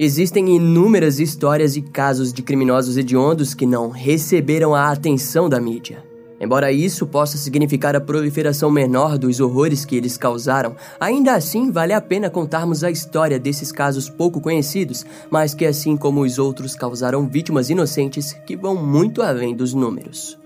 Existem inúmeras histórias e casos de criminosos hediondos que não receberam a atenção da mídia. Embora isso possa significar a proliferação menor dos horrores que eles causaram, ainda assim vale a pena contarmos a história desses casos pouco conhecidos, mas que, assim como os outros, causaram vítimas inocentes que vão muito além dos números.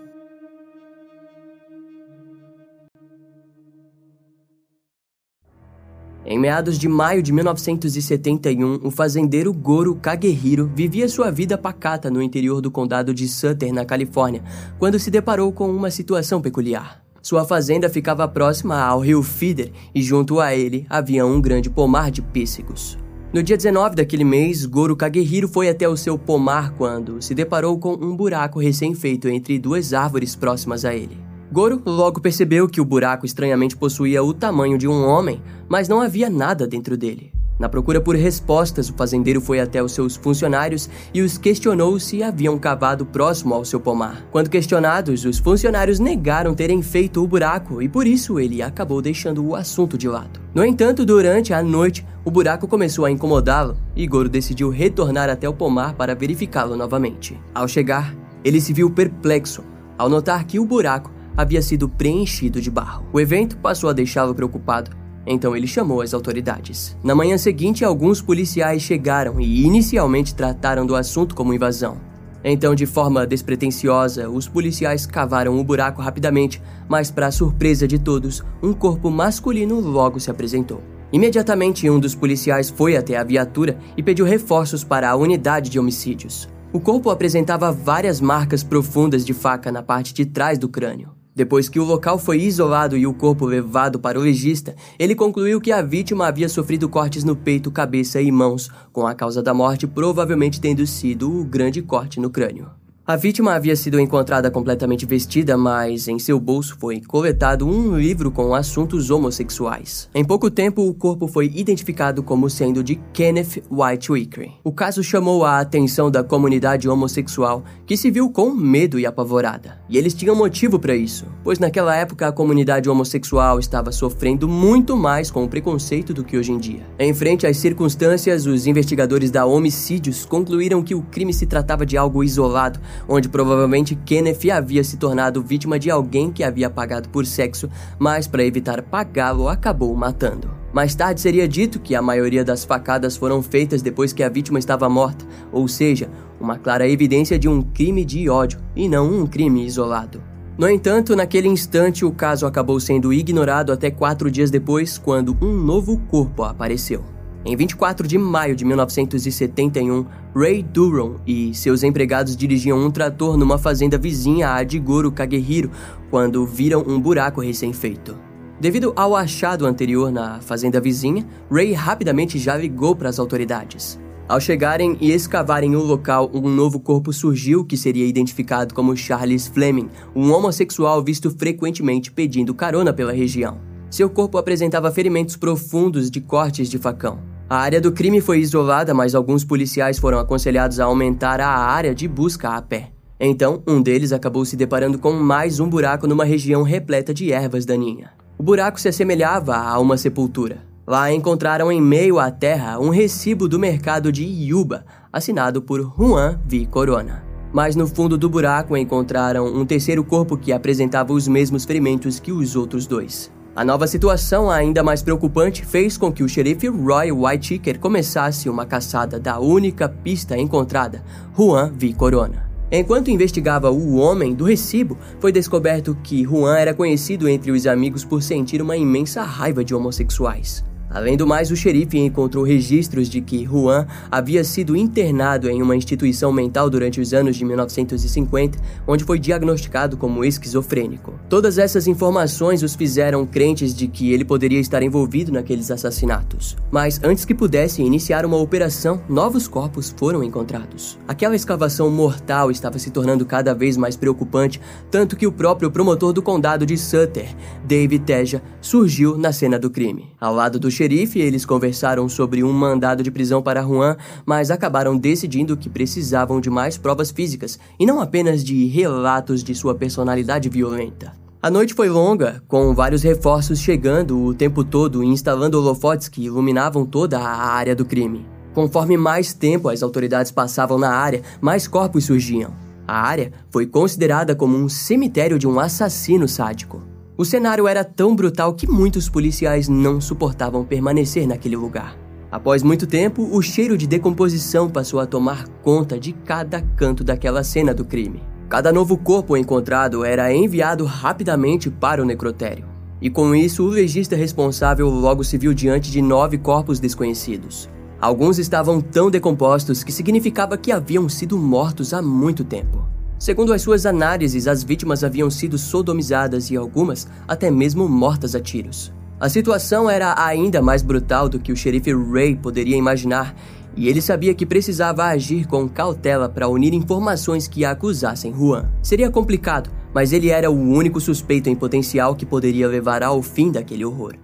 Em meados de maio de 1971, o fazendeiro Goro Kagehiro vivia sua vida pacata no interior do condado de Sutter, na Califórnia, quando se deparou com uma situação peculiar. Sua fazenda ficava próxima ao rio Feeder e junto a ele havia um grande pomar de pêssegos. No dia 19 daquele mês, Goro Kagehiro foi até o seu pomar quando se deparou com um buraco recém-feito entre duas árvores próximas a ele. Goro logo percebeu que o buraco estranhamente possuía o tamanho de um homem, mas não havia nada dentro dele. Na procura por respostas, o fazendeiro foi até os seus funcionários e os questionou se haviam cavado próximo ao seu pomar. Quando questionados, os funcionários negaram terem feito o buraco e por isso ele acabou deixando o assunto de lado. No entanto, durante a noite, o buraco começou a incomodá-lo e Goro decidiu retornar até o pomar para verificá-lo novamente. Ao chegar, ele se viu perplexo ao notar que o buraco havia sido preenchido de barro. O evento passou a deixá-lo preocupado, então ele chamou as autoridades. Na manhã seguinte, alguns policiais chegaram e inicialmente trataram do assunto como invasão. Então, de forma despretensiosa, os policiais cavaram o buraco rapidamente, mas, para surpresa de todos, um corpo masculino logo se apresentou. Imediatamente, um dos policiais foi até a viatura e pediu reforços para a unidade de homicídios. O corpo apresentava várias marcas profundas de faca na parte de trás do crânio. Depois que o local foi isolado e o corpo levado para o legista, ele concluiu que a vítima havia sofrido cortes no peito, cabeça e mãos, com a causa da morte provavelmente tendo sido o grande corte no crânio. A vítima havia sido encontrada completamente vestida, mas em seu bolso foi coletado um livro com assuntos homossexuais. Em pouco tempo, o corpo foi identificado como sendo de Kenneth White Wickery. O caso chamou a atenção da comunidade homossexual, que se viu com medo e apavorada. E eles tinham motivo para isso, pois naquela época a comunidade homossexual estava sofrendo muito mais com o preconceito do que hoje em dia. Em frente às circunstâncias, os investigadores da Homicídios concluíram que o crime se tratava de algo isolado onde provavelmente Kenneth havia se tornado vítima de alguém que havia pagado por sexo, mas para evitar pagá-lo acabou matando. Mais tarde seria dito que a maioria das facadas foram feitas depois que a vítima estava morta, ou seja, uma clara evidência de um crime de ódio e não um crime isolado. No entanto, naquele instante, o caso acabou sendo ignorado até quatro dias depois, quando um novo corpo apareceu. Em 24 de maio de 1971, Ray Duron e seus empregados dirigiam um trator numa fazenda vizinha a de Goro Kagehiro quando viram um buraco recém-feito. Devido ao achado anterior na fazenda vizinha, Ray rapidamente já ligou para as autoridades. Ao chegarem e escavarem o local, um novo corpo surgiu que seria identificado como Charles Fleming, um homossexual visto frequentemente pedindo carona pela região. Seu corpo apresentava ferimentos profundos de cortes de facão. A área do crime foi isolada, mas alguns policiais foram aconselhados a aumentar a área de busca a pé. Então, um deles acabou se deparando com mais um buraco numa região repleta de ervas daninhas. O buraco se assemelhava a uma sepultura. Lá encontraram em meio à terra um recibo do mercado de Yuba, assinado por Juan V. Corona. Mas no fundo do buraco encontraram um terceiro corpo que apresentava os mesmos ferimentos que os outros dois. A nova situação, ainda mais preocupante, fez com que o xerife Roy Whitaker começasse uma caçada da única pista encontrada, Juan V. Corona. Enquanto investigava o homem do recibo, foi descoberto que Juan era conhecido entre os amigos por sentir uma imensa raiva de homossexuais. Além do mais, o xerife encontrou registros de que Juan havia sido internado em uma instituição mental durante os anos de 1950, onde foi diagnosticado como esquizofrênico. Todas essas informações os fizeram crentes de que ele poderia estar envolvido naqueles assassinatos. Mas antes que pudesse iniciar uma operação, novos corpos foram encontrados. Aquela escavação mortal estava se tornando cada vez mais preocupante, tanto que o próprio promotor do condado de Sutter, David Teja, surgiu na cena do crime. Ao lado do xerife, eles conversaram sobre um mandado de prisão para Juan, mas acabaram decidindo que precisavam de mais provas físicas e não apenas de relatos de sua personalidade violenta. A noite foi longa, com vários reforços chegando o tempo todo e instalando holofotes que iluminavam toda a área do crime. Conforme mais tempo as autoridades passavam na área, mais corpos surgiam. A área foi considerada como um cemitério de um assassino sádico. O cenário era tão brutal que muitos policiais não suportavam permanecer naquele lugar. Após muito tempo, o cheiro de decomposição passou a tomar conta de cada canto daquela cena do crime. Cada novo corpo encontrado era enviado rapidamente para o necrotério. E com isso, o legista responsável logo se viu diante de nove corpos desconhecidos. Alguns estavam tão decompostos que significava que haviam sido mortos há muito tempo. Segundo as suas análises, as vítimas haviam sido sodomizadas e algumas até mesmo mortas a tiros. A situação era ainda mais brutal do que o xerife Ray poderia imaginar e ele sabia que precisava agir com cautela para unir informações que acusassem Juan. Seria complicado, mas ele era o único suspeito em potencial que poderia levar ao fim daquele horror.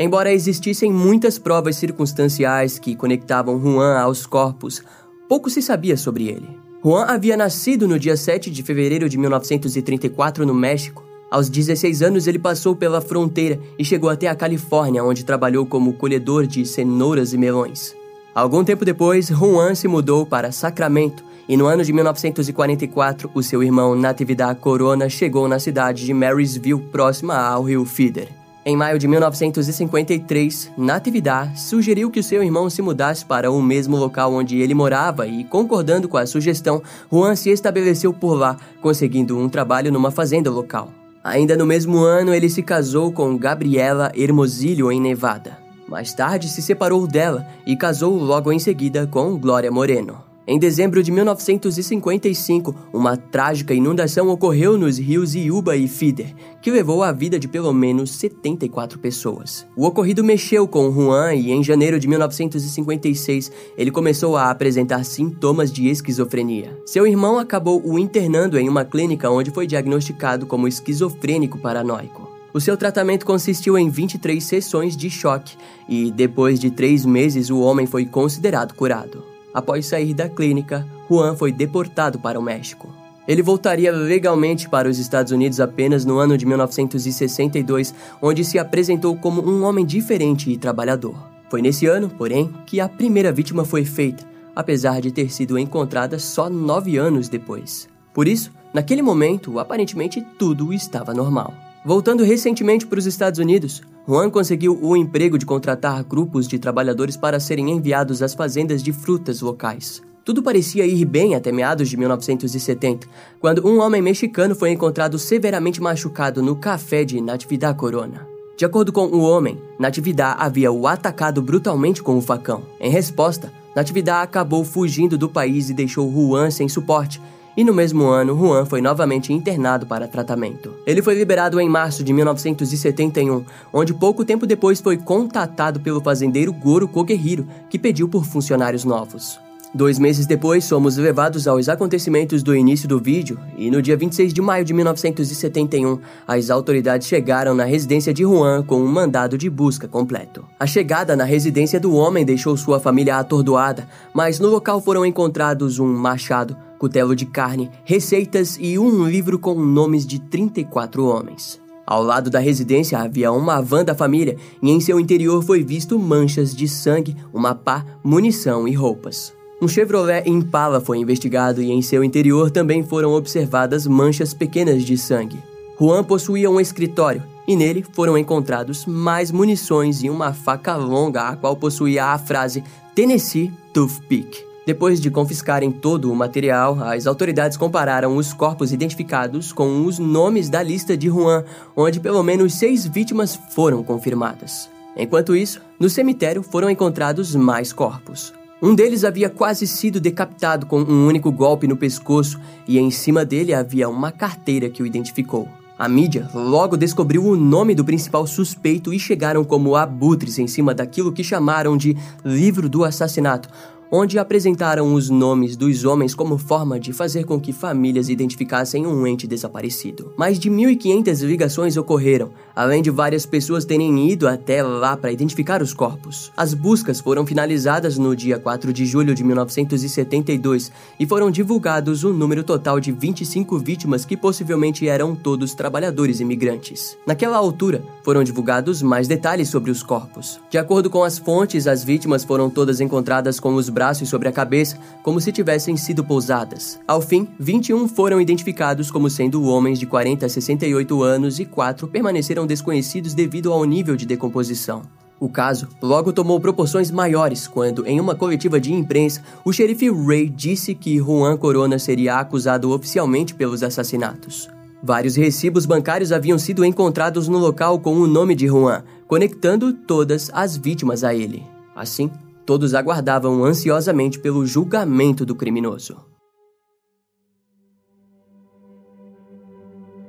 Embora existissem muitas provas circunstanciais que conectavam Juan aos corpos, pouco se sabia sobre ele. Juan havia nascido no dia 7 de fevereiro de 1934 no México aos 16 anos, ele passou pela fronteira e chegou até a Califórnia, onde trabalhou como colhedor de cenouras e melões. Algum tempo depois, Juan se mudou para Sacramento e no ano de 1944, o seu irmão Natividad Corona chegou na cidade de Marysville, próxima ao rio Feeder. Em maio de 1953, Natividad sugeriu que seu irmão se mudasse para o mesmo local onde ele morava e, concordando com a sugestão, Juan se estabeleceu por lá, conseguindo um trabalho numa fazenda local. Ainda no mesmo ano, ele se casou com Gabriela Hermosillo em Nevada. Mais tarde, se separou dela e casou logo em seguida com Glória Moreno. Em dezembro de 1955, uma trágica inundação ocorreu nos rios Iuba e Feeder, que levou a vida de pelo menos 74 pessoas. O ocorrido mexeu com Juan e em janeiro de 1956 ele começou a apresentar sintomas de esquizofrenia. Seu irmão acabou o internando em uma clínica onde foi diagnosticado como esquizofrênico paranoico. O seu tratamento consistiu em 23 sessões de choque e, depois de três meses, o homem foi considerado curado. Após sair da clínica, Juan foi deportado para o México. Ele voltaria legalmente para os Estados Unidos apenas no ano de 1962, onde se apresentou como um homem diferente e trabalhador. Foi nesse ano, porém, que a primeira vítima foi feita, apesar de ter sido encontrada só nove anos depois. Por isso, naquele momento, aparentemente tudo estava normal. Voltando recentemente para os Estados Unidos, Juan conseguiu o emprego de contratar grupos de trabalhadores para serem enviados às fazendas de frutas locais. Tudo parecia ir bem até meados de 1970, quando um homem mexicano foi encontrado severamente machucado no café de Natividad Corona. De acordo com o homem, Natividad havia o atacado brutalmente com o facão. Em resposta, Natividad acabou fugindo do país e deixou Juan sem suporte, e no mesmo ano, Juan foi novamente internado para tratamento. Ele foi liberado em março de 1971, onde pouco tempo depois foi contatado pelo fazendeiro Goro Koguehiro, que pediu por funcionários novos. Dois meses depois, somos levados aos acontecimentos do início do vídeo, e no dia 26 de maio de 1971, as autoridades chegaram na residência de Juan com um mandado de busca completo. A chegada na residência do homem deixou sua família atordoada, mas no local foram encontrados um machado, cutelo de carne, receitas e um livro com nomes de 34 homens. Ao lado da residência havia uma van da família e em seu interior foi visto manchas de sangue, uma pá, munição e roupas. Um Chevrolet Impala foi investigado e em seu interior também foram observadas manchas pequenas de sangue. Juan possuía um escritório e nele foram encontrados mais munições e uma faca longa a qual possuía a frase Tennessee Toothpick. Depois de confiscarem todo o material, as autoridades compararam os corpos identificados com os nomes da lista de Juan, onde pelo menos seis vítimas foram confirmadas. Enquanto isso, no cemitério foram encontrados mais corpos. Um deles havia quase sido decapitado com um único golpe no pescoço e em cima dele havia uma carteira que o identificou. A mídia logo descobriu o nome do principal suspeito e chegaram como abutres em cima daquilo que chamaram de livro do assassinato, onde apresentaram os nomes dos homens como forma de fazer com que famílias identificassem um ente desaparecido. Mais de 1.500 ligações ocorreram, além de várias pessoas terem ido até lá para identificar os corpos. As buscas foram finalizadas no dia 4 de julho de 1972 e foram divulgados um número total de 25 vítimas que possivelmente eram todos trabalhadores imigrantes. Naquela altura, foram divulgados mais detalhes sobre os corpos. De acordo com as fontes, as vítimas foram todas encontradas com os braços sobre a cabeça, como se tivessem sido pousadas. Ao fim, 21 foram identificados como sendo homens de 40 a 68 anos e 4 permaneceram desconhecidos devido ao nível de decomposição. O caso logo tomou proporções maiores quando, em uma coletiva de imprensa, o xerife Ray disse que Juan Corona seria acusado oficialmente pelos assassinatos. Vários recibos bancários haviam sido encontrados no local com o nome de Juan, conectando todas as vítimas a ele. Assim, Todos aguardavam ansiosamente pelo julgamento do criminoso.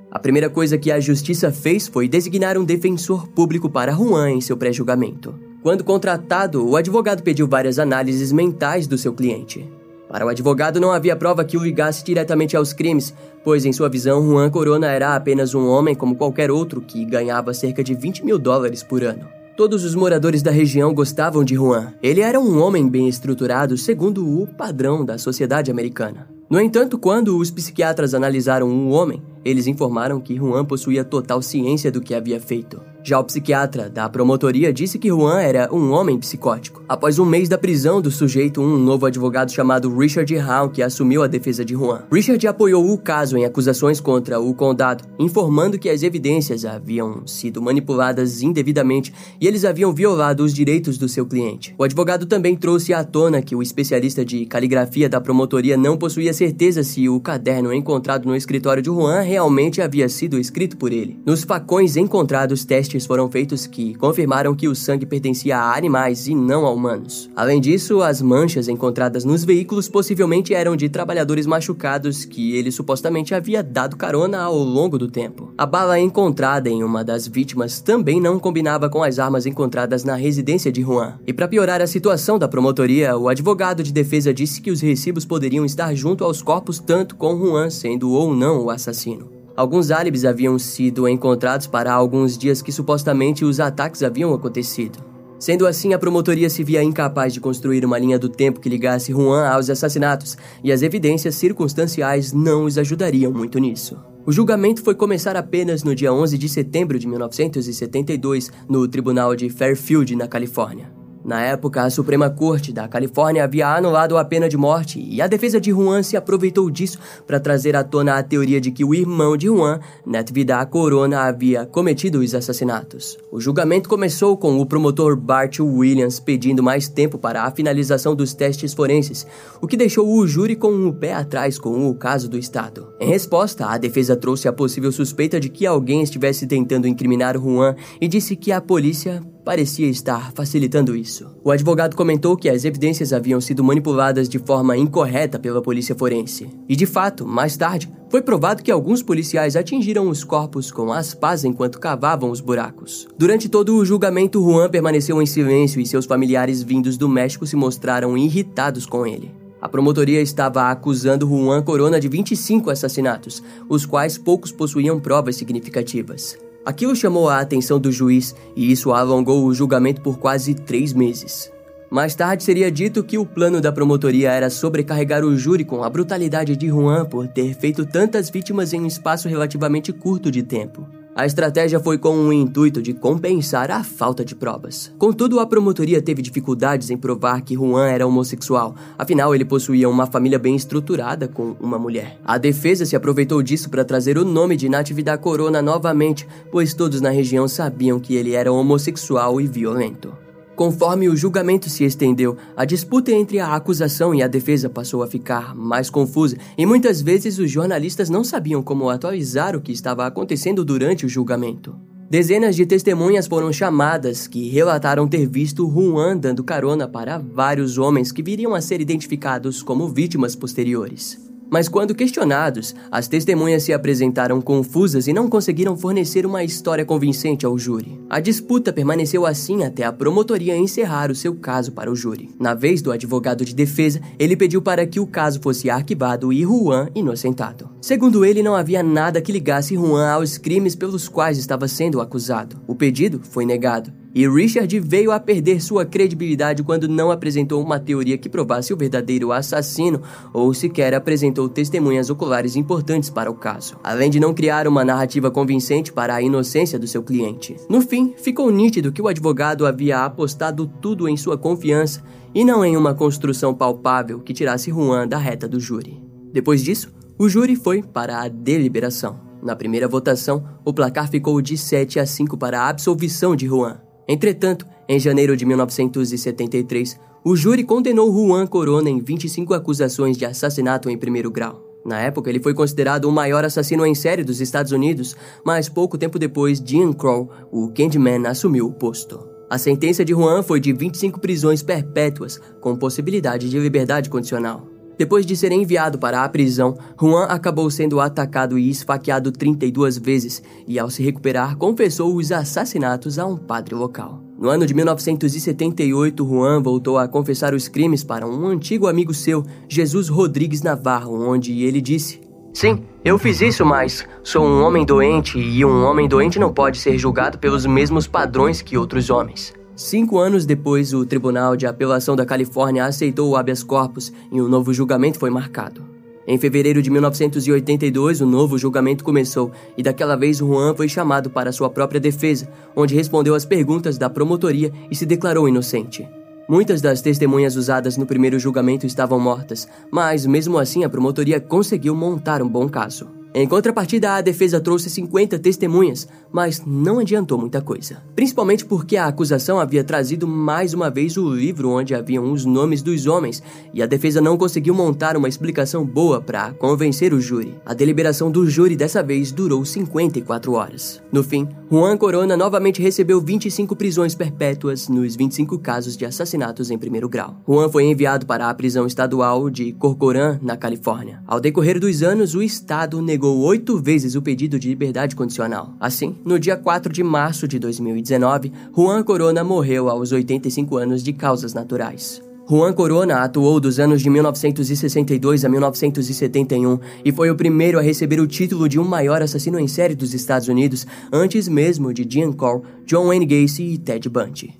A primeira coisa que a justiça fez foi designar um defensor público para Juan em seu pré-julgamento. Quando contratado, o advogado pediu várias análises mentais do seu cliente. Para o advogado, não havia prova que o ligasse diretamente aos crimes, pois, em sua visão, Juan Corona era apenas um homem como qualquer outro que ganhava cerca de 20 mil dólares por ano. Todos os moradores da região gostavam de Juan. Ele era um homem bem estruturado segundo o padrão da sociedade americana. No entanto, quando os psiquiatras analisaram o homem, eles informaram que Juan possuía total ciência do que havia feito. Já o psiquiatra da promotoria disse que Juan era um homem psicótico. Após um mês da prisão do sujeito, um novo advogado chamado Richard que assumiu a defesa de Juan. Richard apoiou o caso em acusações contra o condado, informando que as evidências haviam sido manipuladas indevidamente e eles haviam violado os direitos do seu cliente. O advogado também trouxe à tona que o especialista de caligrafia da promotoria não possuía certeza se o caderno encontrado no escritório de Juan realmente havia sido escrito por ele. Nos facões encontrados, testes foram feitos que confirmaram que o sangue pertencia a animais e não a humanos. Além disso, as manchas encontradas nos veículos possivelmente eram de trabalhadores machucados que ele supostamente havia dado carona ao longo do tempo. A bala encontrada em uma das vítimas também não combinava com as armas encontradas na residência de Juan. E para piorar a situação da promotoria, o advogado de defesa disse que os recibos poderiam estar junto aos corpos tanto com Juan sendo ou não o assassino. Alguns álibis haviam sido encontrados para alguns dias que supostamente os ataques haviam acontecido. Sendo assim, a promotoria se via incapaz de construir uma linha do tempo que ligasse Juan aos assassinatos, e as evidências circunstanciais não os ajudariam muito nisso. O julgamento foi começar apenas no dia 11 de setembro de 1972, no Tribunal de Fairfield, na Califórnia. Na época, a Suprema Corte da Califórnia havia anulado a pena de morte e a defesa de Juan se aproveitou disso para trazer à tona a teoria de que o irmão de Juan, Natividad Corona, havia cometido os assassinatos. O julgamento começou com o promotor Bart Williams pedindo mais tempo para a finalização dos testes forenses, o que deixou o júri com o um pé atrás com o caso do Estado. Em resposta, a defesa trouxe a possível suspeita de que alguém estivesse tentando incriminar Juan e disse que a polícia parecia estar facilitando isso. O advogado comentou que as evidências haviam sido manipuladas de forma incorreta pela polícia forense. E de fato, mais tarde, foi provado que alguns policiais atingiram os corpos com as pás enquanto cavavam os buracos. Durante todo o julgamento, Juan permaneceu em silêncio e seus familiares vindos do México se mostraram irritados com ele. A promotoria estava acusando Juan Corona de 25 assassinatos, os quais poucos possuíam provas significativas. Aquilo chamou a atenção do juiz e isso alongou o julgamento por quase três meses. Mais tarde seria dito que o plano da promotoria era sobrecarregar o júri com a brutalidade de Juan por ter feito tantas vítimas em um espaço relativamente curto de tempo. A estratégia foi com o intuito de compensar a falta de provas. Contudo, a promotoria teve dificuldades em provar que Juan era homossexual, afinal, ele possuía uma família bem estruturada com uma mulher. A defesa se aproveitou disso para trazer o nome de Natividad Corona novamente, pois todos na região sabiam que ele era homossexual e violento. Conforme o julgamento se estendeu, a disputa entre a acusação e a defesa passou a ficar mais confusa e muitas vezes os jornalistas não sabiam como atualizar o que estava acontecendo durante o julgamento. Dezenas de testemunhas foram chamadas que relataram ter visto Juan dando carona para vários homens que viriam a ser identificados como vítimas posteriores. Mas quando questionados, as testemunhas se apresentaram confusas e não conseguiram fornecer uma história convincente ao júri. A disputa permaneceu assim até a promotoria encerrar o seu caso para o júri. Na vez do advogado de defesa, ele pediu para que o caso fosse arquivado e Juan inocentado. Segundo ele, não havia nada que ligasse Juan aos crimes pelos quais estava sendo acusado. O pedido foi negado e Richard veio a perder sua credibilidade quando não apresentou uma teoria que provasse o verdadeiro assassino ou sequer apresentou testemunhas oculares importantes para o caso, além de não criar uma narrativa convincente para a inocência do seu cliente. No fim, ficou nítido que o advogado havia apostado tudo em sua confiança e não em uma construção palpável que tirasse Juan da reta do júri. Depois disso, o júri foi para a deliberação. Na primeira votação, o placar ficou de 7 a 5 para a absolvição de Juan. Entretanto, em janeiro de 1973, o júri condenou Juan Corona em 25 acusações de assassinato em primeiro grau. Na época, ele foi considerado o maior assassino em série dos Estados Unidos, mas pouco tempo depois, Jean Crow, o Candyman, assumiu o posto. A sentença de Juan foi de 25 prisões perpétuas, com possibilidade de liberdade condicional. Depois de ser enviado para a prisão, Juan acabou sendo atacado e esfaqueado 32 vezes e, ao se recuperar, confessou os assassinatos a um padre local. No ano de 1978, Juan voltou a confessar os crimes para um antigo amigo seu, Jesus Rodrigues Navarro, onde ele disse: Sim, eu fiz isso, mas sou um homem doente e um homem doente não pode ser julgado pelos mesmos padrões que outros homens. Cinco anos depois, o Tribunal de Apelação da Califórnia aceitou o habeas corpus e um novo julgamento foi marcado. Em fevereiro de 1982, o novo julgamento começou e daquela vez Juan foi chamado para sua própria defesa, onde respondeu às perguntas da promotoria e se declarou inocente. Muitas das testemunhas usadas no primeiro julgamento estavam mortas, mas mesmo assim a promotoria conseguiu montar um bom caso. Em contrapartida, a defesa trouxe 50 testemunhas, mas não adiantou muita coisa. Principalmente porque a acusação havia trazido mais uma vez o livro onde haviam os nomes dos homens, e a defesa não conseguiu montar uma explicação boa para convencer o júri. A deliberação do júri dessa vez durou 54 horas. No fim, Juan Corona novamente recebeu 25 prisões perpétuas nos 25 casos de assassinatos em primeiro grau. Juan foi enviado para a prisão estadual de Corcoran, na Califórnia. Ao decorrer dos anos, o Estado negou negou oito vezes o pedido de liberdade condicional. Assim, no dia 4 de março de 2019, Juan Corona morreu aos 85 anos de causas naturais. Juan Corona atuou dos anos de 1962 a 1971 e foi o primeiro a receber o título de um maior assassino em série dos Estados Unidos, antes mesmo de Jean Cole, John Wayne Gacy e Ted Bundy.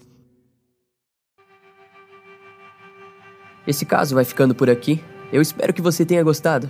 Esse caso vai ficando por aqui. Eu espero que você tenha gostado.